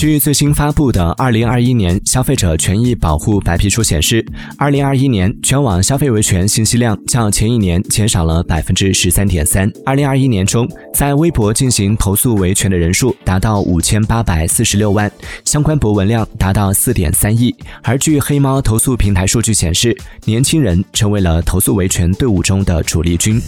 据最新发布的二零二一年消费者权益保护白皮书显示二零二一年全网消费维权信息量较前一年减少了百分之十三点三二零二一年中在微博进行投诉维权的人数达到五千八百四十六万相关博文量达到四点三亿。而据黑猫投诉平台数据显示年轻人成为了投诉维权队伍中的主力军。